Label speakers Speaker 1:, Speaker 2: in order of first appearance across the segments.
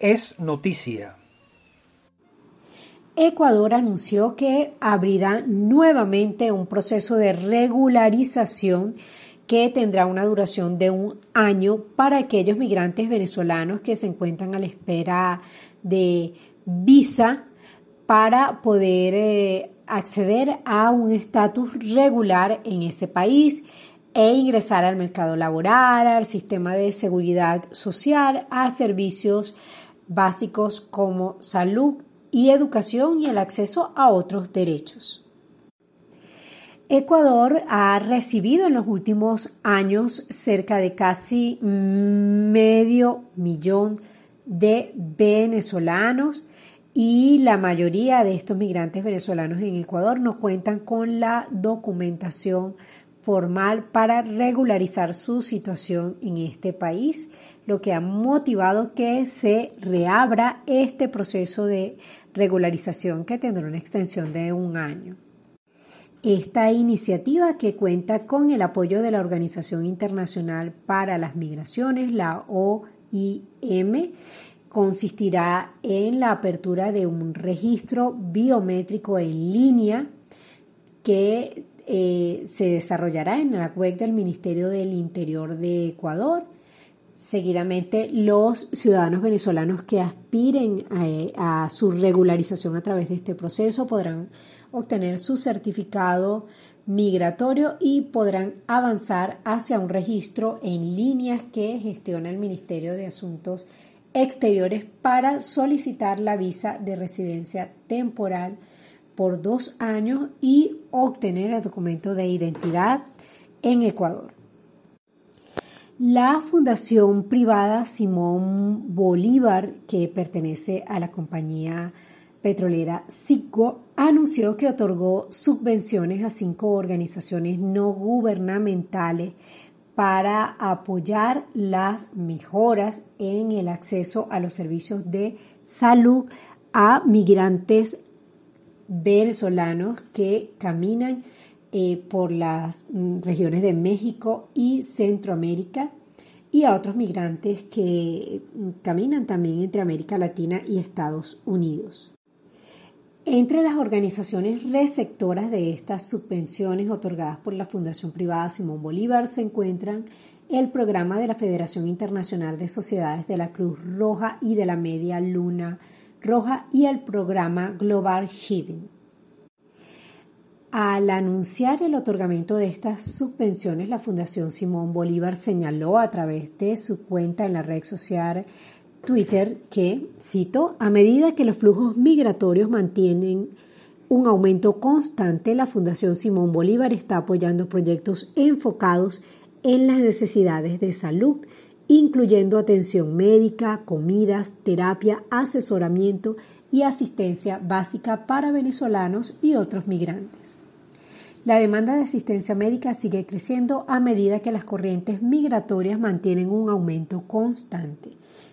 Speaker 1: es noticia.
Speaker 2: Ecuador anunció que abrirá nuevamente un proceso de regularización que tendrá una duración de un año para aquellos migrantes venezolanos que se encuentran a la espera de visa para poder eh, acceder a un estatus regular en ese país e ingresar al mercado laboral, al sistema de seguridad social, a servicios básicos como salud y educación y el acceso a otros derechos. Ecuador ha recibido en los últimos años cerca de casi medio millón de venezolanos y la mayoría de estos migrantes venezolanos en Ecuador no cuentan con la documentación formal para regularizar su situación en este país, lo que ha motivado que se reabra este proceso de regularización que tendrá una extensión de un año. Esta iniciativa que cuenta con el apoyo de la Organización Internacional para las Migraciones, la OIM, consistirá en la apertura de un registro biométrico en línea que eh, se desarrollará en la web del Ministerio del Interior de Ecuador. Seguidamente, los ciudadanos venezolanos que aspiren a su regularización a través de este proceso podrán obtener su certificado migratorio y podrán avanzar hacia un registro en líneas que gestiona el Ministerio de Asuntos Exteriores para solicitar la visa de residencia temporal por dos años y obtener el documento de identidad en Ecuador. La Fundación Privada Simón Bolívar, que pertenece a la compañía petrolera CICO anunció que otorgó subvenciones a cinco organizaciones no gubernamentales para apoyar las mejoras en el acceso a los servicios de salud a migrantes venezolanos que caminan eh, por las mm, regiones de México y Centroamérica y a otros migrantes que mm, caminan también entre América Latina y Estados Unidos. Entre las organizaciones receptoras de estas subvenciones otorgadas por la Fundación Privada Simón Bolívar se encuentran el programa de la Federación Internacional de Sociedades de la Cruz Roja y de la Media Luna Roja y el programa Global Giving. Al anunciar el otorgamiento de estas subvenciones, la Fundación Simón Bolívar señaló a través de su cuenta en la red social Twitter que, cito, a medida que los flujos migratorios mantienen un aumento constante, la Fundación Simón Bolívar está apoyando proyectos enfocados en las necesidades de salud, incluyendo atención médica, comidas, terapia, asesoramiento y asistencia básica para venezolanos y otros migrantes. La demanda de asistencia médica sigue creciendo a medida que las corrientes migratorias mantienen un aumento constante.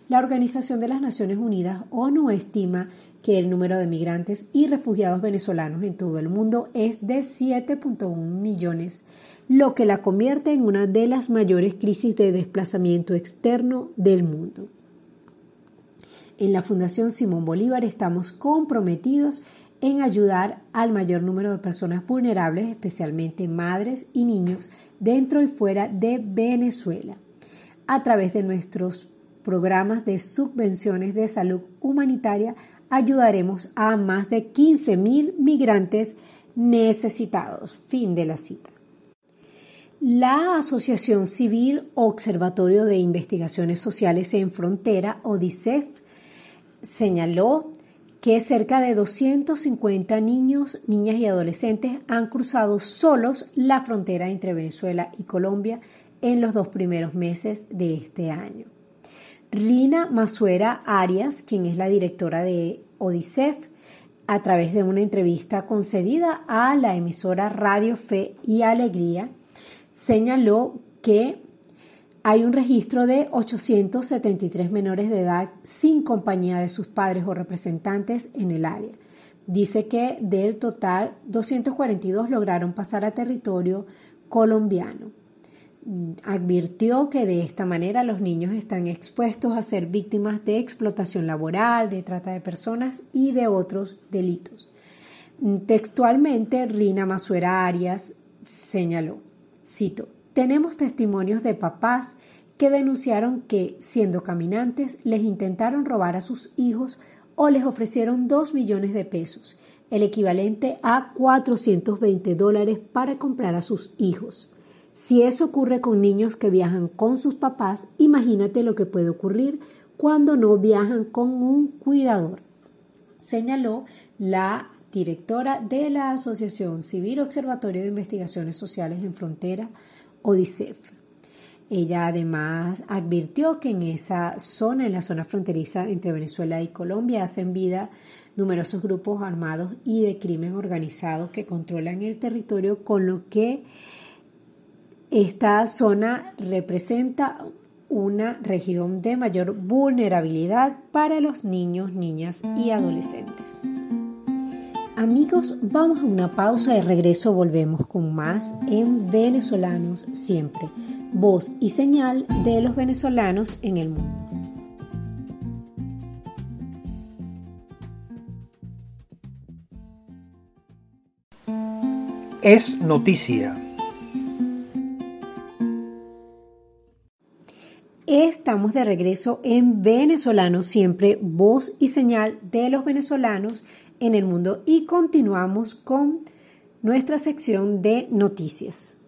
Speaker 2: La Organización de las Naciones Unidas, ONU, estima que el número de migrantes y refugiados venezolanos en todo el mundo es de 7.1 millones, lo que la convierte en una de las mayores crisis de desplazamiento externo del mundo. En la Fundación Simón Bolívar estamos comprometidos en ayudar al mayor número de personas vulnerables, especialmente madres y niños, dentro y fuera de Venezuela, a través de nuestros programas de subvenciones de salud humanitaria ayudaremos a más de 15.000 migrantes necesitados. Fin de la cita. La Asociación Civil Observatorio de Investigaciones Sociales en Frontera, ODICEF, señaló que cerca de 250 niños, niñas y adolescentes han cruzado solos la frontera entre Venezuela y Colombia en los dos primeros meses de este año. Rina Masuera Arias, quien es la directora de Odisef, a través de una entrevista concedida a la emisora Radio Fe y Alegría, señaló que hay un registro de 873 menores de edad sin compañía de sus padres o representantes en el área. Dice que del total, 242 lograron pasar a territorio colombiano. advirtió que de esta manera los niños están expuestos a ser víctimas de explotación laboral, de trata de personas y de otros delitos. Textualmente, Rina Masuera Arias señaló, cito, tenemos testimonios de papás que denunciaron que, siendo caminantes, les intentaron robar a sus hijos o les ofrecieron dos millones de pesos, el equivalente a 420 dólares para comprar a sus hijos. Si eso ocurre con niños que viajan con sus papás, imagínate lo que puede ocurrir cuando no viajan con un cuidador, señaló la directora de la Asociación Civil Observatorio de Investigaciones Sociales en Frontera, ODICEF. Ella además advirtió que en esa zona, en la zona fronteriza entre Venezuela y Colombia, hacen vida numerosos grupos armados y de crimen organizado que controlan el territorio, con lo que esta zona representa una región de mayor vulnerabilidad para los niños, niñas y adolescentes. Amigos, vamos a una pausa de regreso. Volvemos con más en Venezolanos Siempre, voz y señal de los venezolanos en el mundo.
Speaker 1: Es noticia.
Speaker 2: Estamos de regreso en Venezolano, siempre voz y señal de los venezolanos en el mundo y continuamos con nuestra sección de noticias.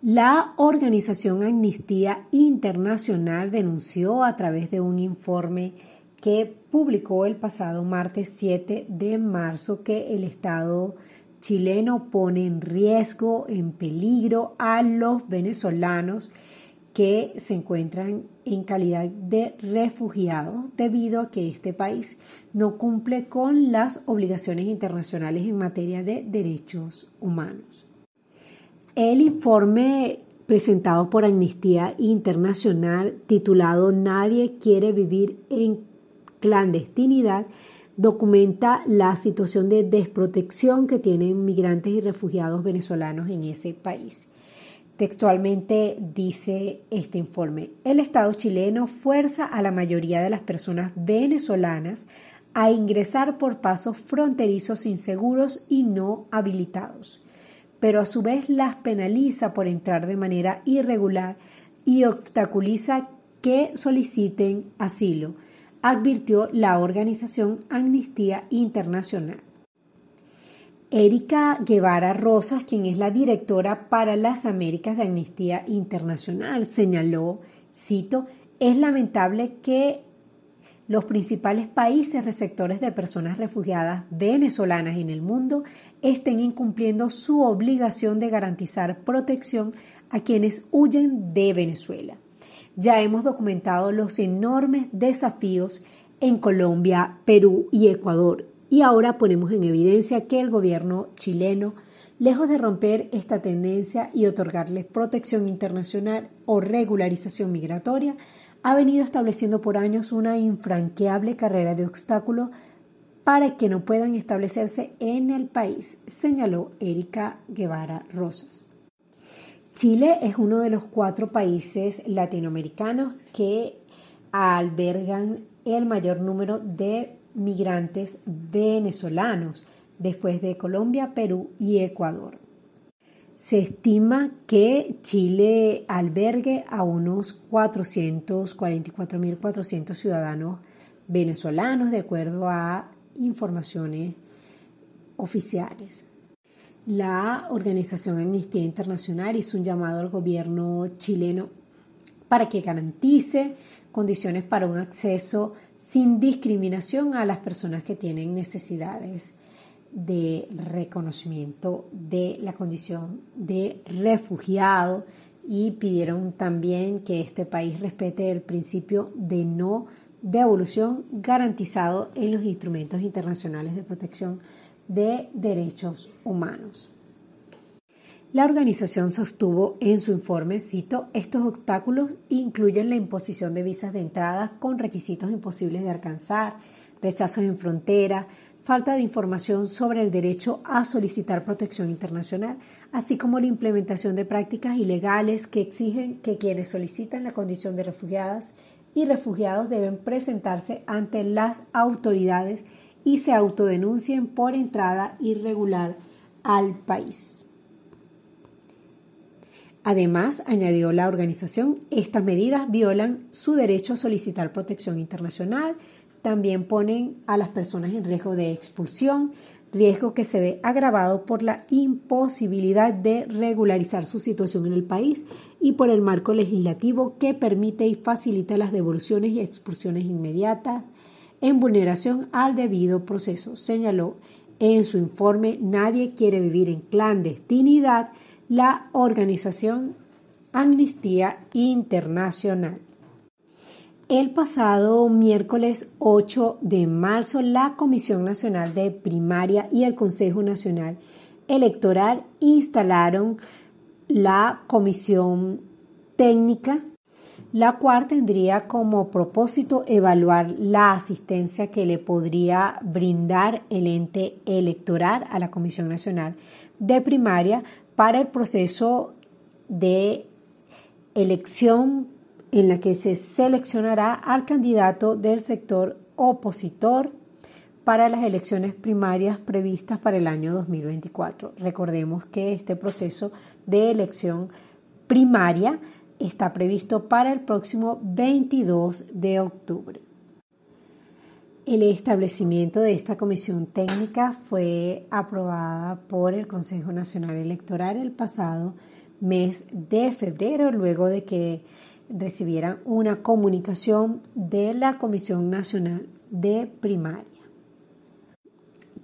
Speaker 2: La organización Amnistía Internacional denunció a través de un informe que publicó el pasado martes 7 de marzo que el Estado chileno pone en riesgo, en peligro a los venezolanos que se encuentran en calidad de refugiados debido a que este país no cumple con las obligaciones internacionales en materia de derechos humanos. El informe presentado por Amnistía Internacional titulado Nadie quiere vivir en clandestinidad documenta la situación de desprotección que tienen migrantes y refugiados venezolanos en ese país. Textualmente dice este informe, el Estado chileno fuerza a la mayoría de las personas venezolanas a ingresar por pasos fronterizos inseguros y no habilitados, pero a su vez las penaliza por entrar de manera irregular y obstaculiza que soliciten asilo, advirtió la organización Amnistía Internacional. Erika Guevara Rosas, quien es la directora para las Américas de Amnistía Internacional, señaló, cito, es lamentable que los principales países receptores de personas refugiadas venezolanas en el mundo estén incumpliendo su obligación de garantizar protección a quienes huyen de Venezuela. Ya hemos documentado los enormes desafíos en Colombia, Perú y Ecuador y ahora ponemos en evidencia que el gobierno chileno, lejos de romper esta tendencia y otorgarles protección internacional o regularización migratoria, ha venido estableciendo por años una infranqueable carrera de obstáculos para que no puedan establecerse en el país, señaló Erika Guevara Rosas. Chile es uno de los cuatro países latinoamericanos que albergan el mayor número de migrantes venezolanos después de Colombia, Perú y Ecuador. Se estima que Chile albergue a unos 444.400 ciudadanos venezolanos de acuerdo a informaciones oficiales. La organización Amnistía Internacional hizo un llamado al gobierno chileno para que garantice condiciones para un acceso sin discriminación a las personas que tienen necesidades de reconocimiento de la condición de refugiado y pidieron también que este país respete el principio de no devolución garantizado en los instrumentos internacionales de protección de derechos humanos. La organización sostuvo en su informe, cito, estos obstáculos incluyen la imposición de visas de entrada con requisitos imposibles de alcanzar, rechazos en frontera, falta de información sobre el derecho a solicitar protección internacional, así como la implementación de prácticas ilegales que exigen que quienes solicitan la condición de refugiadas y refugiados deben presentarse ante las autoridades y se autodenuncien por entrada irregular al país. Además, añadió la organización, estas medidas violan su derecho a solicitar protección internacional, también ponen a las personas en riesgo de expulsión, riesgo que se ve agravado por la imposibilidad de regularizar su situación en el país y por el marco legislativo que permite y facilita las devoluciones y expulsiones inmediatas en vulneración al debido proceso. Señaló en su informe Nadie quiere vivir en clandestinidad la organización Amnistía Internacional. El pasado miércoles 8 de marzo, la Comisión Nacional de Primaria y el Consejo Nacional Electoral instalaron la Comisión Técnica, la cual tendría como propósito evaluar la asistencia que le podría brindar el ente electoral a la Comisión Nacional de Primaria para el proceso de elección en la que se seleccionará al candidato del sector opositor para las elecciones primarias previstas para el año 2024. Recordemos que este proceso de elección primaria está previsto para el próximo 22 de octubre. El establecimiento de esta comisión técnica fue aprobada por el Consejo Nacional Electoral el pasado mes de febrero, luego de que recibieran una comunicación de la Comisión Nacional de Primaria.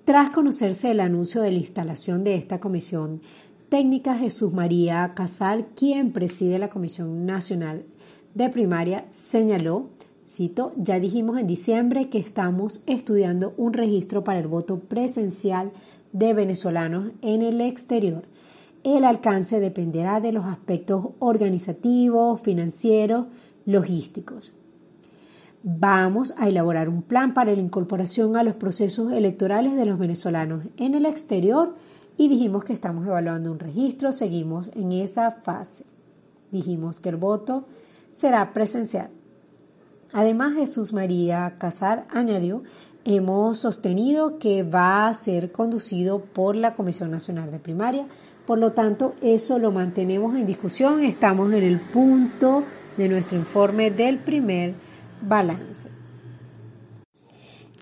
Speaker 2: Tras conocerse el anuncio de la instalación de esta comisión técnica, Jesús María Casal, quien preside la Comisión Nacional de Primaria, señaló, cito, ya dijimos en diciembre que estamos estudiando un registro para el voto presencial de venezolanos en el exterior el alcance dependerá de los aspectos organizativos, financieros, logísticos. Vamos a elaborar un plan para la incorporación a los procesos electorales de los venezolanos en el exterior y dijimos que estamos evaluando un registro, seguimos en esa fase. Dijimos que el voto será presencial. Además, Jesús María Casar añadió, hemos sostenido que va a ser conducido por la Comisión Nacional de Primaria, por lo tanto, eso lo mantenemos en discusión. Estamos en el punto de nuestro informe del primer balance.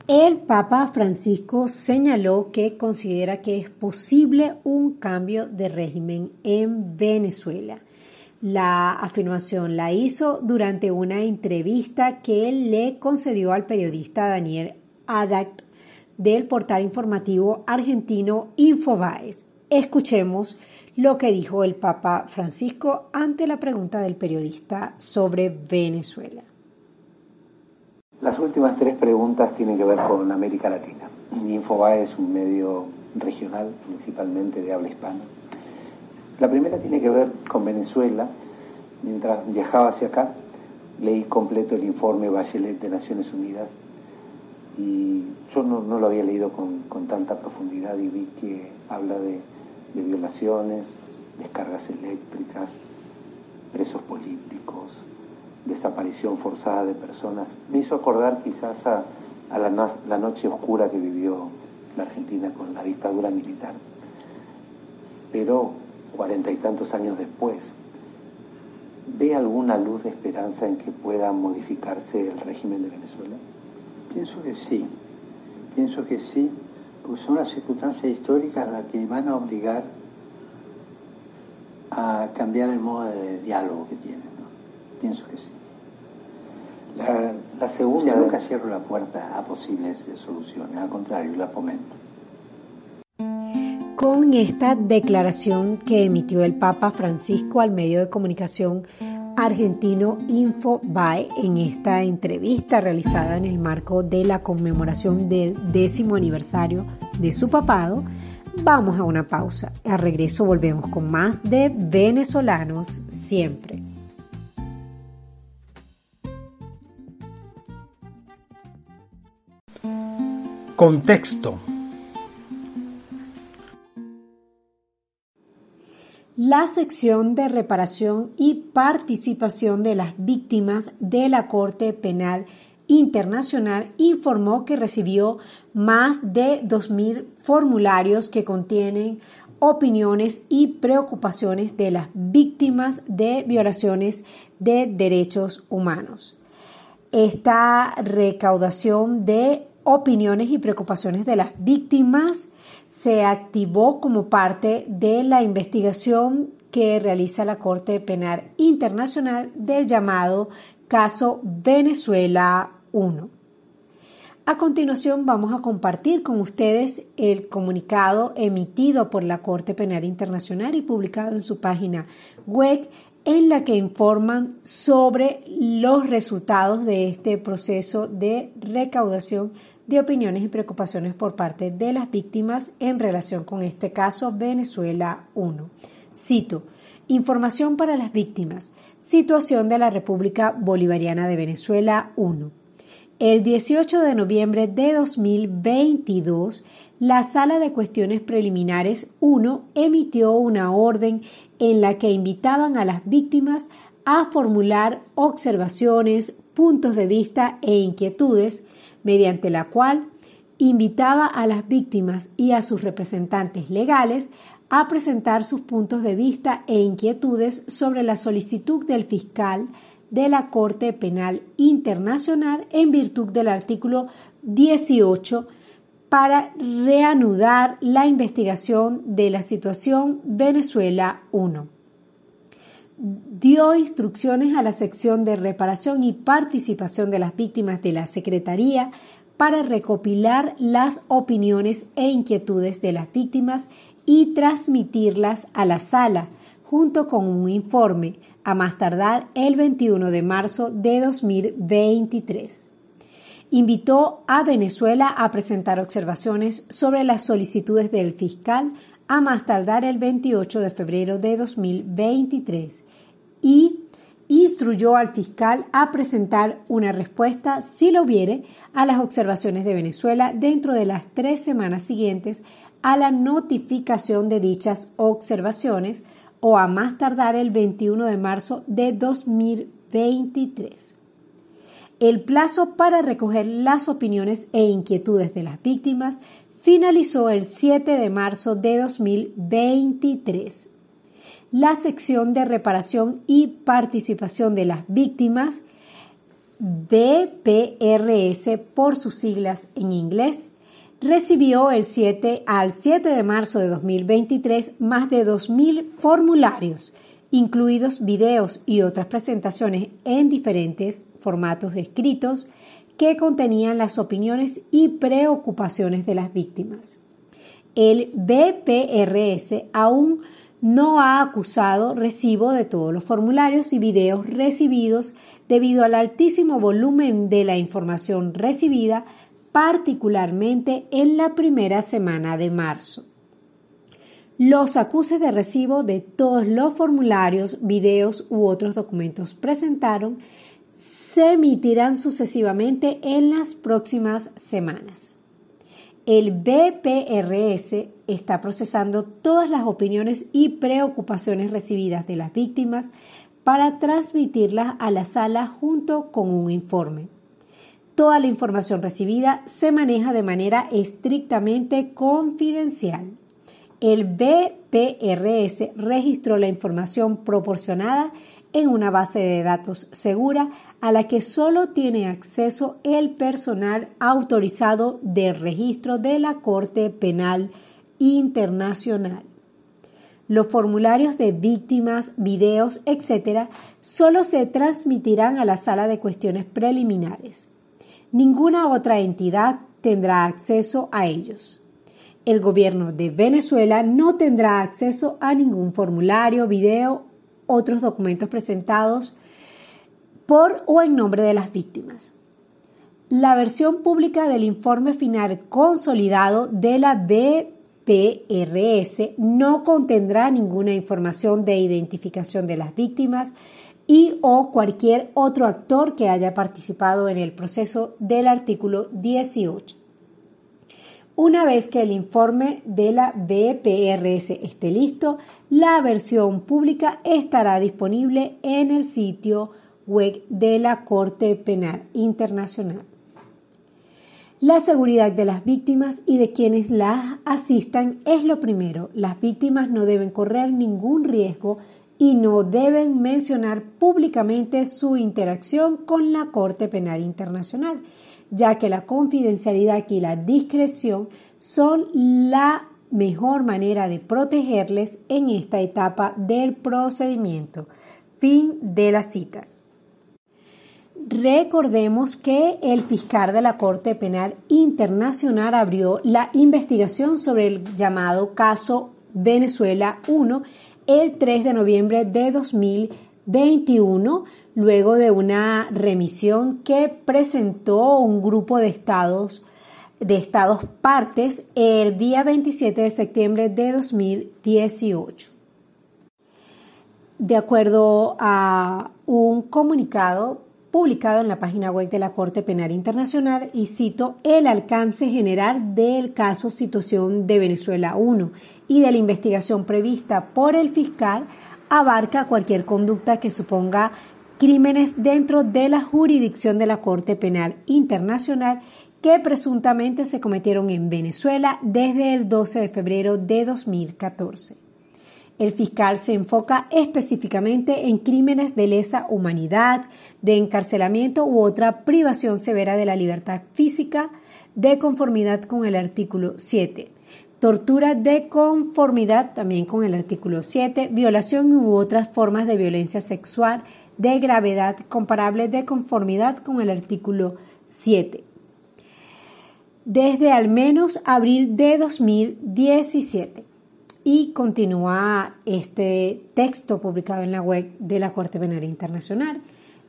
Speaker 2: El Papa Francisco señaló que considera que es posible un cambio de régimen en Venezuela. La afirmación la hizo durante una entrevista que él le concedió al periodista Daniel Adact del portal informativo argentino Infobaes. Escuchemos lo que dijo el Papa Francisco ante la pregunta del periodista sobre Venezuela.
Speaker 1: Las últimas tres preguntas tienen que ver con América Latina. Infobae es un medio regional, principalmente de habla hispana. La primera tiene que ver con Venezuela. Mientras viajaba hacia acá, leí completo el informe Bachelet de Naciones Unidas y yo no, lo había leído con tanta profundidad y vi que habla de de violaciones, descargas eléctricas, presos políticos, desaparición forzada de personas. Me hizo acordar quizás a, la, la noche oscura que vivió la Argentina con la dictadura militar. Pero cuarenta y tantos años después, ¿ve alguna luz de esperanza en que pueda modificarse el régimen de Venezuela?
Speaker 3: Pienso que sí, pienso que sí, pues son las circunstancias históricas las que van a obligar a cambiar el modo de diálogo que tienen. Pienso que sí.
Speaker 1: La, segunda...
Speaker 3: nunca cierro la puerta a posibles soluciones, al contrario, la fomento.
Speaker 2: Con esta declaración que emitió el Papa Francisco al medio de comunicación argentino Infobae en esta entrevista realizada en el marco de la conmemoración del décimo aniversario de su papado, vamos a una pausa. A regreso volvemos con más de venezolanos siempre.
Speaker 4: Contexto
Speaker 2: la sección de reparación y participación de las víctimas de la Corte Penal Internacional informó que recibió más de 2.000 formularios que contienen opiniones y preocupaciones de las víctimas de violaciones de derechos humanos. Esta recaudación de opiniones y preocupaciones de las víctimas se activó como parte de la investigación que realiza la Corte Penal Internacional del llamado caso Venezuela 1. A continuación vamos a compartir con ustedes el comunicado emitido por la Corte Penal Internacional y publicado en su página web en la que informan sobre los resultados de este proceso de recaudación de opiniones y preocupaciones por parte de las víctimas en relación con este caso Venezuela 1. Cito, Información para las víctimas. Situación de la República Bolivariana de Venezuela 1. El 18 de noviembre de 2022, la Sala de Cuestiones Preliminares 1 emitió una orden en la que invitaban a las víctimas a formular observaciones, puntos de vista e inquietudes mediante la cual invitaba a las víctimas y a sus representantes legales a presentar sus puntos de vista e inquietudes sobre la solicitud del fiscal de la Corte Penal Internacional en virtud del artículo 18 para reanudar la investigación de la situación Venezuela 1. Dio instrucciones a la sección de reparación y participación de las víctimas de la Secretaría para recopilar las opiniones e inquietudes de las víctimas y transmitirlas a la sala, junto con un informe, a más tardar el 21 de marzo de 2023. Invitó a Venezuela a presentar observaciones sobre las solicitudes del fiscal a más tardar el 28 de febrero de 2023 y instruyó al fiscal a presentar una respuesta, si lo hubiere, a las observaciones de Venezuela dentro de las tres semanas siguientes a la notificación de dichas observaciones o a más tardar el 21 de marzo de 2023. El plazo para recoger las opiniones e inquietudes de las víctimas finalizó el 7 de marzo de 2023. La sección de reparación y participación de las víctimas, BPRS por sus siglas en inglés, recibió el 7 al 7 de marzo de 2023 más de 2.000 formularios, incluidos videos y otras presentaciones en diferentes formatos escritos que contenían las opiniones y preocupaciones de las víctimas. El BPRS aún no ha acusado recibo de todos los formularios y videos recibidos debido al altísimo volumen de la información recibida, particularmente en la primera semana de marzo. Los acuses de recibo de todos los formularios, videos u otros documentos presentaron se emitirán sucesivamente en las próximas semanas. El BPRS está procesando todas las opiniones y preocupaciones recibidas de las víctimas para transmitirlas a la sala junto con un informe. Toda la información recibida se maneja de manera estrictamente confidencial. El BPRS registró la información proporcionada en una base de datos segura a la que solo tiene acceso el personal autorizado de registro de la Corte Penal Internacional. Los formularios de víctimas, videos, etc., solo se transmitirán a la sala de cuestiones preliminares. Ninguna otra entidad tendrá acceso a ellos. El gobierno de Venezuela no tendrá acceso a ningún formulario, video otros documentos presentados por o en nombre de las víctimas. La versión pública del informe final consolidado de la BPRS no contendrá ninguna información de identificación de las víctimas y o cualquier otro actor que haya participado en el proceso del artículo 18. Una vez que el informe de la BPRS esté listo, la versión pública estará disponible en el sitio web de la Corte Penal Internacional. La seguridad de las víctimas y de quienes las asistan es lo primero. Las víctimas no deben correr ningún riesgo y no deben mencionar públicamente su interacción con la Corte Penal Internacional, ya que la confidencialidad y la discreción son la mejor manera de protegerles en esta etapa del procedimiento. Fin de la cita. Recordemos que el fiscal de la Corte Penal Internacional abrió la investigación sobre el llamado caso Venezuela 1 el 3 de noviembre de 2021, luego de una remisión que presentó un grupo de estados de estados partes el día 27 de septiembre de 2018. De acuerdo a un comunicado publicado en la página web de la Corte Penal Internacional y cito el alcance general del caso Situación de Venezuela 1 y de la investigación prevista por el fiscal abarca cualquier conducta que suponga crímenes dentro de la jurisdicción de la Corte Penal Internacional que presuntamente se cometieron en Venezuela desde el 12 de febrero de 2014. El fiscal se enfoca específicamente en crímenes de lesa humanidad, de encarcelamiento u otra privación severa de la libertad física de conformidad con el artículo 7, tortura de conformidad también con el artículo 7, violación u otras formas de violencia sexual de gravedad comparable de conformidad con el artículo 7. Desde al menos abril de 2017 y continúa este texto publicado en la web de la Corte Penal Internacional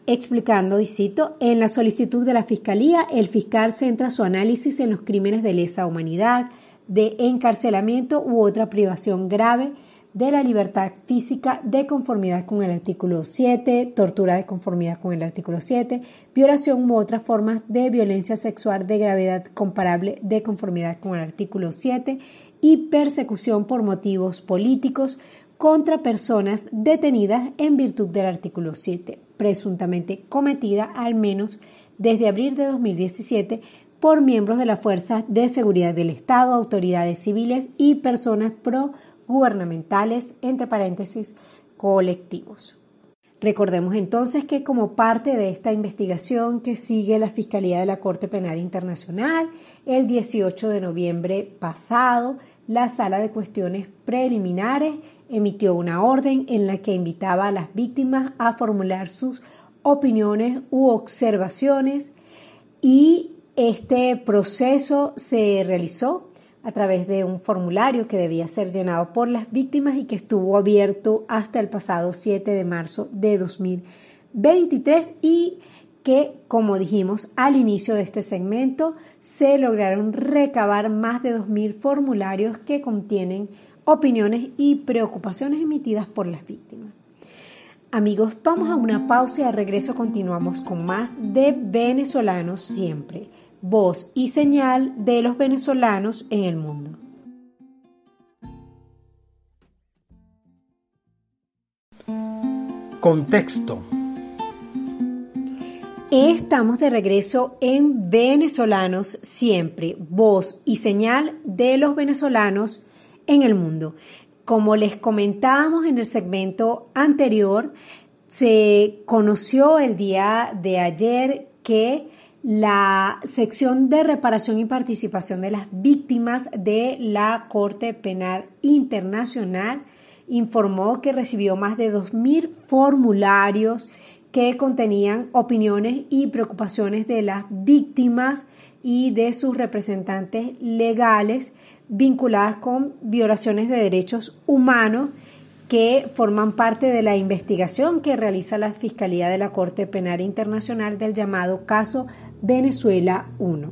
Speaker 2: explicando, y cito, en la solicitud de la Fiscalía, el fiscal centra su análisis en los crímenes de lesa humanidad, de encarcelamiento u otra privación grave de la libertad física de conformidad con el artículo 7, tortura de conformidad con el artículo 7, violación u otras formas de violencia sexual de gravedad comparable de conformidad con el artículo 7 y persecución por motivos políticos contra personas detenidas en virtud del artículo 7, presuntamente cometida al menos desde abril de 2017 por miembros de las fuerzas de seguridad del Estado, autoridades civiles y personas pro-gubernamentales, entre paréntesis, colectivos. Recordemos entonces que como parte de esta investigación que sigue la Fiscalía de la Corte Penal Internacional, el 18 de noviembre pasado la Sala de Cuestiones Preliminares emitió una orden en la que invitaba a las víctimas a formular sus opiniones u observaciones y este proceso se realizó a través de un formulario que debía ser llenado por las víctimas y que estuvo abierto hasta el pasado 7 de marzo de 2023 y que, como dijimos al inicio de este segmento, se lograron recabar más de 2.000 formularios que contienen opiniones y preocupaciones emitidas por las víctimas. Amigos, vamos a una pausa y al regreso continuamos con más de venezolanos siempre, voz y señal de los venezolanos en el mundo.
Speaker 4: Contexto
Speaker 2: Estamos de regreso en Venezolanos Siempre, voz y señal de los venezolanos en el mundo. Como les comentábamos en el segmento anterior, se conoció el día de ayer que la sección de reparación y participación de las víctimas de la Corte Penal Internacional informó que recibió más de 2.000 formularios que contenían opiniones y preocupaciones de las víctimas y de sus representantes legales vinculadas con violaciones de derechos humanos que forman parte de la investigación que realiza la Fiscalía de la Corte Penal Internacional del llamado caso Venezuela 1.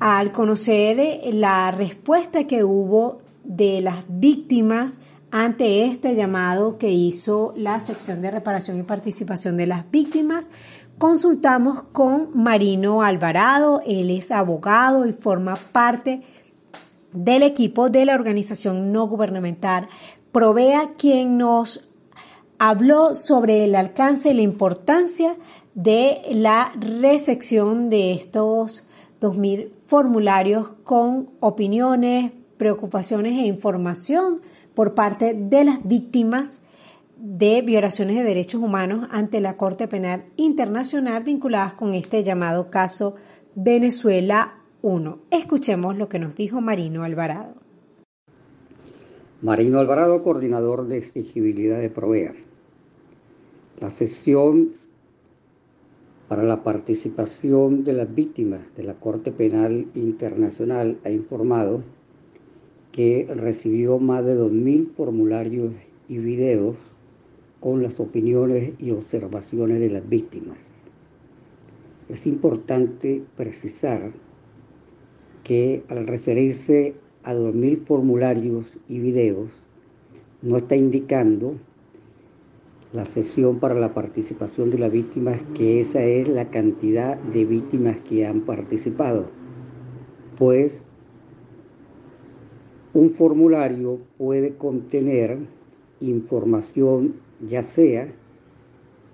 Speaker 2: Al conocer la respuesta que hubo de las víctimas ante este llamado que hizo la sección de reparación y participación de las víctimas, consultamos con Marino Alvarado, él es abogado y forma parte del equipo de la organización no gubernamental Provea, quien nos habló sobre el alcance y la importancia de la recepción de estos 2.000 formularios con opiniones, preocupaciones e información por parte de las víctimas de violaciones de derechos humanos ante la Corte Penal Internacional vinculadas con este llamado caso Venezuela 1. Escuchemos lo que nos dijo Marino Alvarado.
Speaker 4: Marino Alvarado, coordinador de exigibilidad de Provea. La sesión para la participación de las víctimas de la Corte Penal Internacional ha informado que recibió más de 2.000 formularios y videos con las opiniones y observaciones de las víctimas. Es importante precisar que al referirse a 2.000 formularios y videos, no está indicando la sesión para la participación de las víctimas, que esa es la cantidad de víctimas que han participado, pues un formulario puede contener información ya sea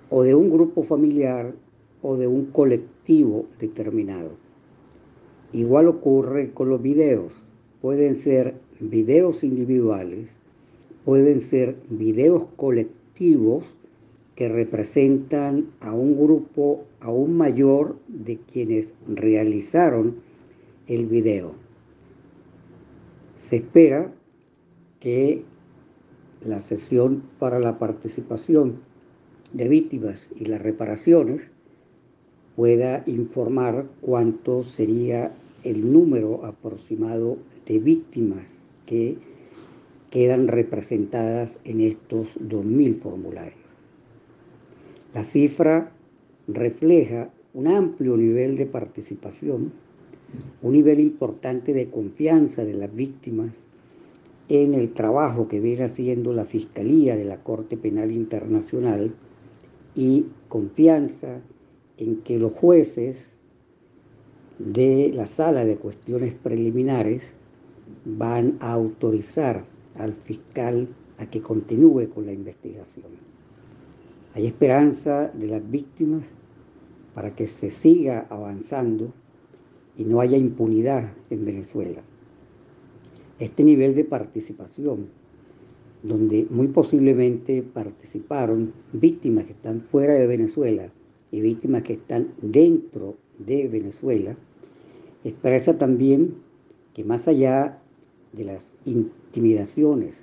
Speaker 4: o de un grupo familiar o de un colectivo determinado. Igual ocurre con los videos. Pueden ser videos individuales, pueden ser videos colectivos que representan a un grupo aún mayor de quienes realizaron el video. Se espera que la sesión para la participación de víctimas y las reparaciones pueda informar cuánto sería el número aproximado de víctimas que quedan representadas en estos 2.000 formularios. La cifra refleja un amplio nivel de participación, un nivel importante de confianza de las víctimas en el trabajo que viene haciendo la Fiscalía de la Corte Penal Internacional y confianza en que los jueces de la sala de cuestiones preliminares van a autorizar al fiscal a que continúe con la investigación. Hay esperanza de las víctimas para que se siga avanzando y no haya impunidad en Venezuela. Este nivel de participación, donde muy posiblemente participaron víctimas que están fuera de Venezuela y víctimas que están dentro de Venezuela, expresa también que más allá de las intimidaciones,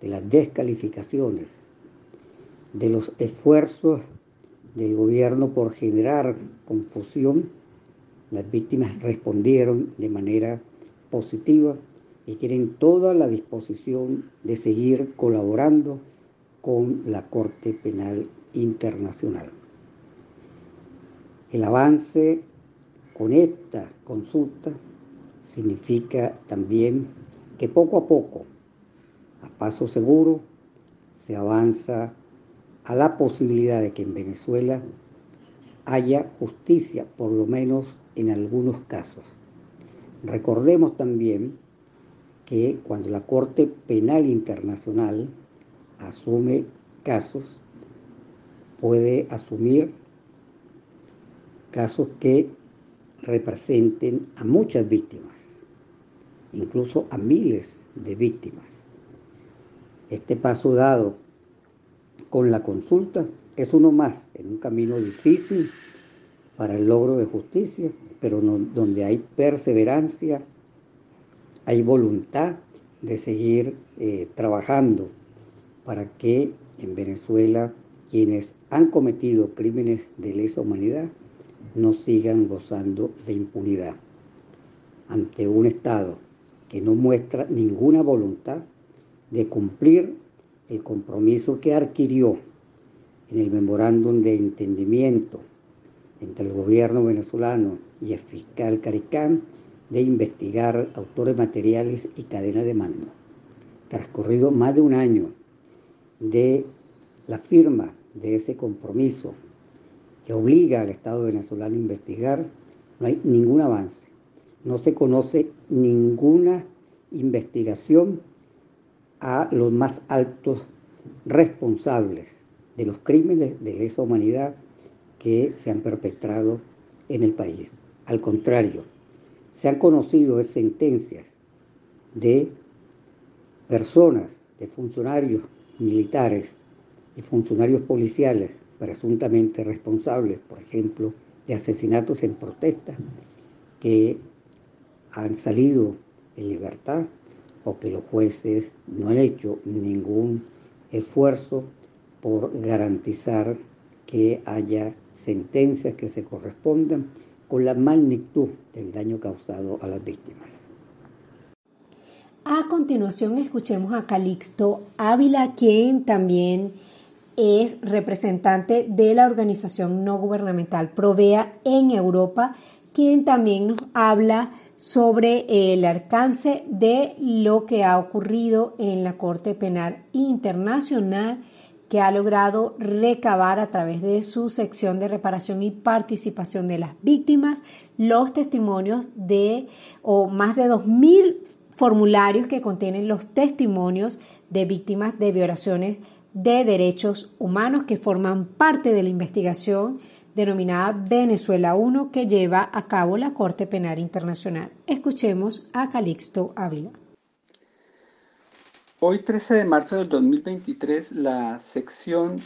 Speaker 4: de las descalificaciones, de los esfuerzos del gobierno por generar confusión, las víctimas respondieron de manera positiva y tienen toda la disposición de seguir colaborando con la Corte Penal Internacional. El avance con esta consulta significa también que poco a poco, a paso seguro, se avanza a la posibilidad de que en Venezuela haya justicia, por lo menos en algunos casos. Recordemos también que cuando la Corte Penal Internacional asume casos, puede asumir casos que representen a muchas víctimas, incluso a miles de víctimas. Este paso dado con la consulta es uno más en un camino difícil para el logro de justicia, pero donde hay perseverancia hay voluntad de seguir eh, trabajando para que en Venezuela quienes han cometido crímenes de lesa humanidad no sigan gozando de impunidad. Ante un Estado que no muestra ninguna voluntad de cumplir el compromiso que adquirió en el memorándum de entendimiento entre el gobierno venezolano y el fiscal Caricán, de investigar autores materiales y cadena de mando. Transcurrido más de un año de la firma de ese compromiso que obliga al Estado venezolano a investigar, no hay ningún avance. No se conoce ninguna investigación a los más altos responsables de los crímenes de lesa humanidad que se han perpetrado en el país. Al contrario, se han conocido sentencias de personas, de funcionarios militares y funcionarios policiales presuntamente responsables, por ejemplo, de asesinatos en protesta, que han salido en libertad o que los jueces no han hecho ningún esfuerzo por garantizar que haya sentencias que se correspondan con la magnitud del daño causado a las víctimas.
Speaker 2: A continuación escuchemos a Calixto Ávila, quien también es representante de la organización no gubernamental Provea en Europa, quien también nos habla sobre el alcance de lo que ha ocurrido en la Corte Penal Internacional que ha logrado recabar a través de su sección de reparación y participación de las víctimas los testimonios de o más de 2.000 formularios que contienen los testimonios de víctimas de violaciones de derechos humanos que forman parte de la investigación denominada Venezuela 1 que lleva a cabo la Corte Penal Internacional. Escuchemos a Calixto Ávila.
Speaker 5: Hoy 13 de marzo del 2023 la sección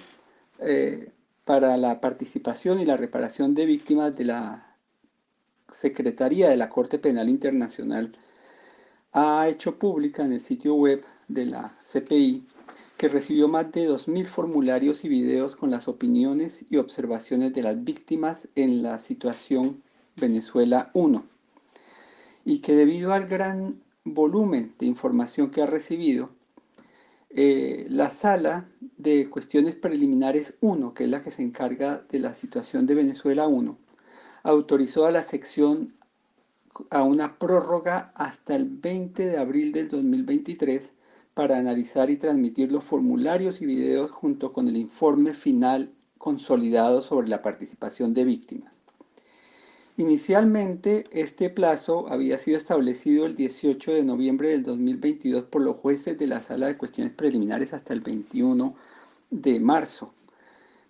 Speaker 5: eh, para la participación y la reparación de víctimas de la Secretaría de la Corte Penal Internacional ha hecho pública en el sitio web de la CPI que recibió más de 2.000 formularios y videos con las opiniones y observaciones de las víctimas en la situación Venezuela 1 y que debido al gran volumen de información que ha recibido, eh, la sala de cuestiones preliminares 1, que es la que se encarga de la situación de Venezuela 1, autorizó a la sección a una prórroga hasta el 20 de abril del 2023 para analizar y transmitir los formularios y videos junto con el informe final consolidado sobre la participación de víctimas. Inicialmente, este plazo había sido establecido el 18 de noviembre del 2022 por los jueces de la Sala de Cuestiones Preliminares hasta el 21 de marzo.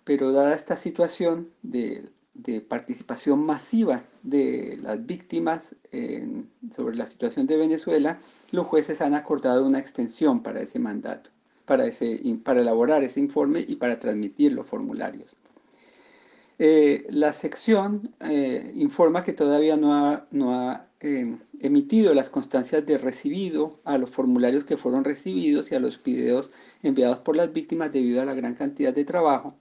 Speaker 5: Pero dada esta situación de participación masiva de las víctimas sobre la situación de Venezuela, los jueces han acordado una extensión para ese mandato, para elaborar ese informe y para transmitir los formularios. Eh, la sección eh, informa que todavía no ha, eh, emitido las constancias de recibido a los formularios que fueron recibidos y a los videos enviados por las víctimas debido a la gran cantidad de trabajo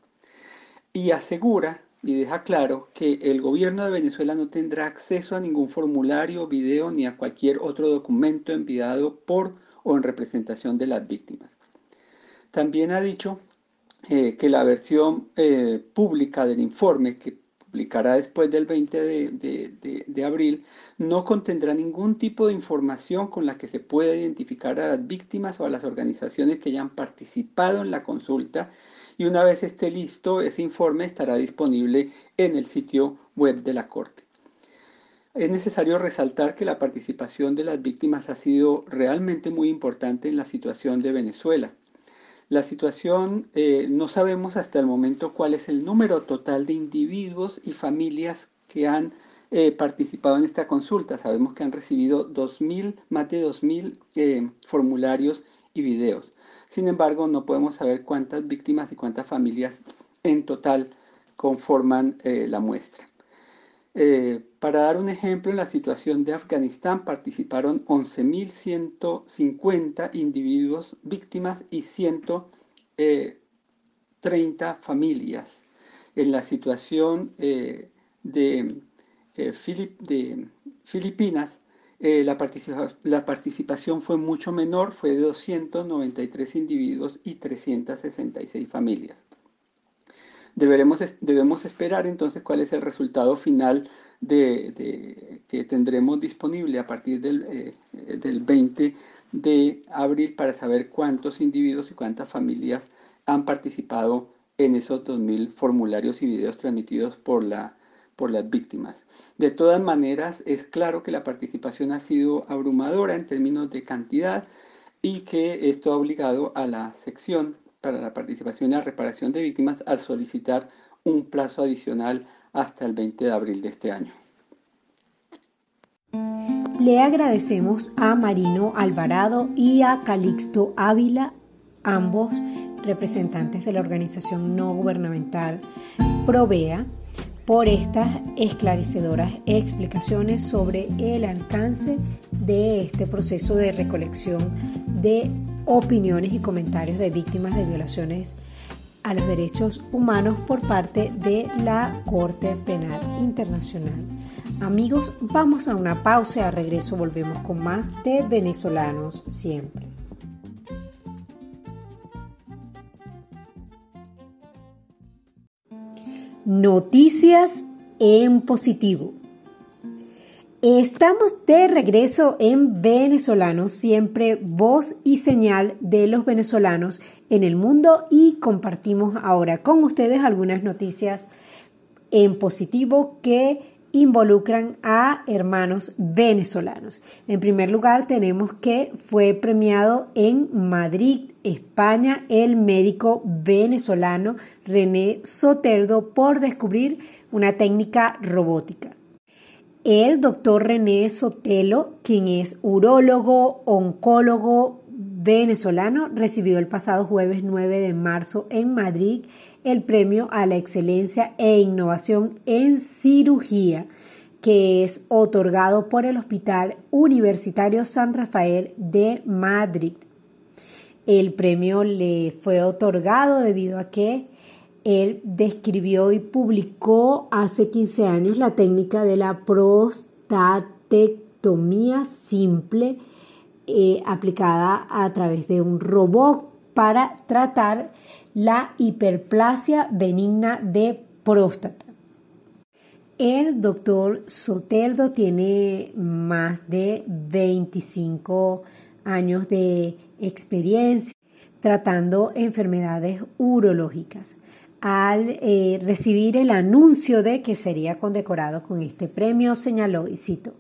Speaker 5: y asegura y deja claro que el gobierno de Venezuela no tendrá acceso a ningún formulario, video ni a cualquier otro documento enviado por o en representación de las víctimas. También ha dicho eh, que la versión eh, pública del informe que publicará después del 20 de, de, abril no contendrá ningún tipo de información con la que se pueda identificar a las víctimas o a las organizaciones que hayan participado en la consulta y una vez esté listo, ese informe estará disponible en el sitio web de la Corte. Es necesario resaltar que la participación de las víctimas ha sido realmente muy importante en la situación de Venezuela. La situación, eh, no sabemos hasta el momento cuál es el número total de individuos y familias que han eh, participado en esta consulta. Sabemos que han recibido 2.000, más de 2.000 eh, formularios y videos. Sin embargo, no podemos saber cuántas víctimas y cuántas familias en total conforman eh, la muestra. Eh, para dar un ejemplo, en la situación de Afganistán participaron 11.150 individuos víctimas y 130 eh, familias. En la situación de, de Filipinas eh, la, participación fue mucho menor, fue de 293 individuos y 366 familias. Deberemos, debemos esperar entonces cuál es el resultado final de, que tendremos disponible a partir del, eh, del 20 de abril para saber cuántos individuos y cuántas familias han participado en esos 2.000 formularios y videos transmitidos por, la, por las víctimas. De todas maneras, es claro que la participación ha sido abrumadora en términos de cantidad y que esto ha obligado a la sección para la participación y la reparación de víctimas a solicitar un plazo adicional hasta el 20 de abril de este año.
Speaker 2: Le agradecemos a Marino Alvarado y a Calixto Ávila, ambos representantes de la organización no gubernamental Provea, por estas esclarecedoras explicaciones sobre el alcance de este proceso de recolección de opiniones y comentarios de víctimas de violaciones a los derechos humanos por parte de la Corte Penal Internacional. Amigos, vamos a una pausa y a regreso volvemos con más de venezolanos siempre. Noticias en positivo. Estamos de regreso en Venezolanos, siempre voz y señal de los venezolanos en el mundo y compartimos ahora con ustedes algunas noticias en positivo que involucran a hermanos venezolanos. En primer lugar, tenemos que fue premiado en Madrid, España, el médico venezolano René Soteldo por descubrir una técnica robótica. El doctor René Sotelo, quien es urólogo, oncólogo venezolano, recibió el pasado jueves 9 de marzo en Madrid el premio a la excelencia e innovación en cirugía que es otorgado por el Hospital Universitario San Rafael de Madrid. El premio le fue otorgado debido a que él describió y publicó hace 15 años la técnica de la prostatectomía simple eh, aplicada a través de un robot para tratar la hiperplasia benigna de próstata. El doctor Soteldo tiene más de 25 años de experiencia tratando enfermedades urológicas. Al eh, recibir el anuncio de que sería condecorado con este premio, señaló, y cito,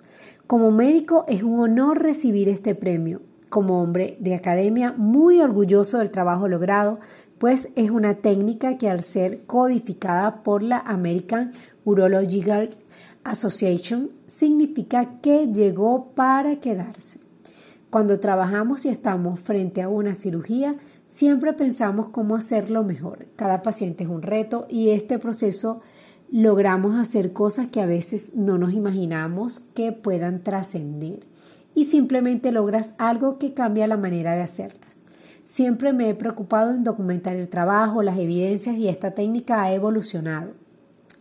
Speaker 2: como médico es un honor recibir este premio. Como hombre de academia, muy orgulloso del trabajo logrado, pues es una técnica que al ser codificada por la American Urological Association significa que llegó para quedarse. Cuando trabajamos y estamos frente a una cirugía, siempre pensamos cómo hacerlo mejor. Cada paciente es un reto y este proceso logramos hacer cosas que a veces no nos imaginamos que puedan trascender y simplemente logras algo que cambia la manera de hacerlas. Siempre me he preocupado en documentar el trabajo, las evidencias y esta técnica ha evolucionado.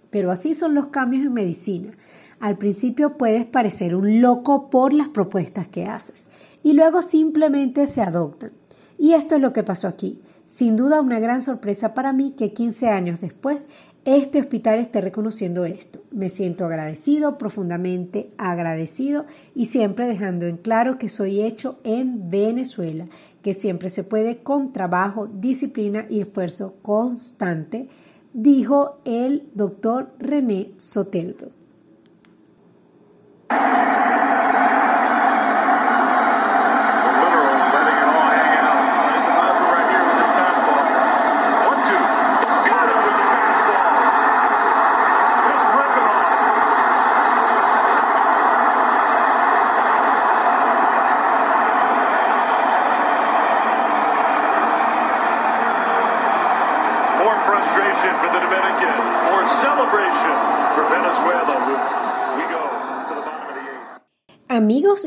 Speaker 2: Pero así son los cambios en medicina. Al principio puedes parecer un loco por las propuestas que haces y luego simplemente se adoptan. Y esto es lo que pasó aquí. Sin duda una gran sorpresa para mí que 15 años después este hospital esté reconociendo esto. Me siento agradecido, profundamente agradecido y siempre dejando en claro que soy hecho en Venezuela, que siempre se puede con trabajo, disciplina y esfuerzo constante dijo el doctor René Soteldo.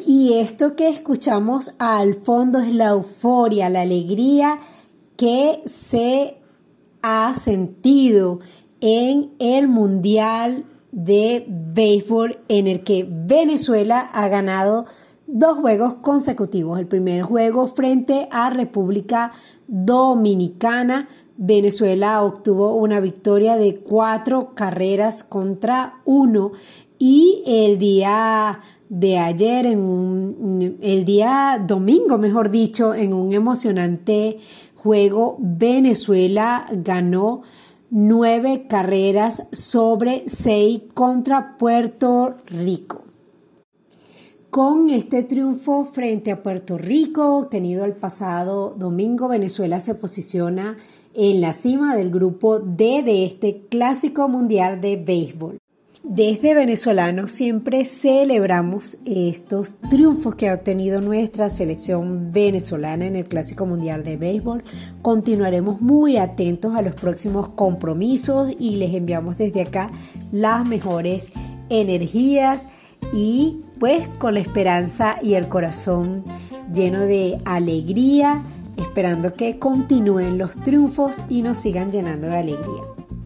Speaker 2: Y esto que escuchamos al fondo es la euforia, la alegría que se ha sentido en el Mundial de Béisbol en el que Venezuela ha ganado dos juegos consecutivos. El primer juego frente a República Dominicana. Venezuela obtuvo una victoria de cuatro carreras contra uno y el día de ayer, en un, el día domingo, mejor dicho, en un emocionante juego Venezuela ganó nueve carreras sobre seis contra Puerto Rico. Con este triunfo frente a Puerto Rico obtenido el pasado domingo, Venezuela se posiciona en la cima del grupo D de este clásico mundial de béisbol. Desde venezolanos siempre celebramos estos triunfos que ha obtenido nuestra selección venezolana en el Clásico Mundial de Béisbol. Continuaremos muy atentos a los próximos compromisos y les enviamos desde acá las mejores energías y pues con la esperanza y el corazón lleno de alegría, esperando que continúen los triunfos y nos sigan llenando de alegría.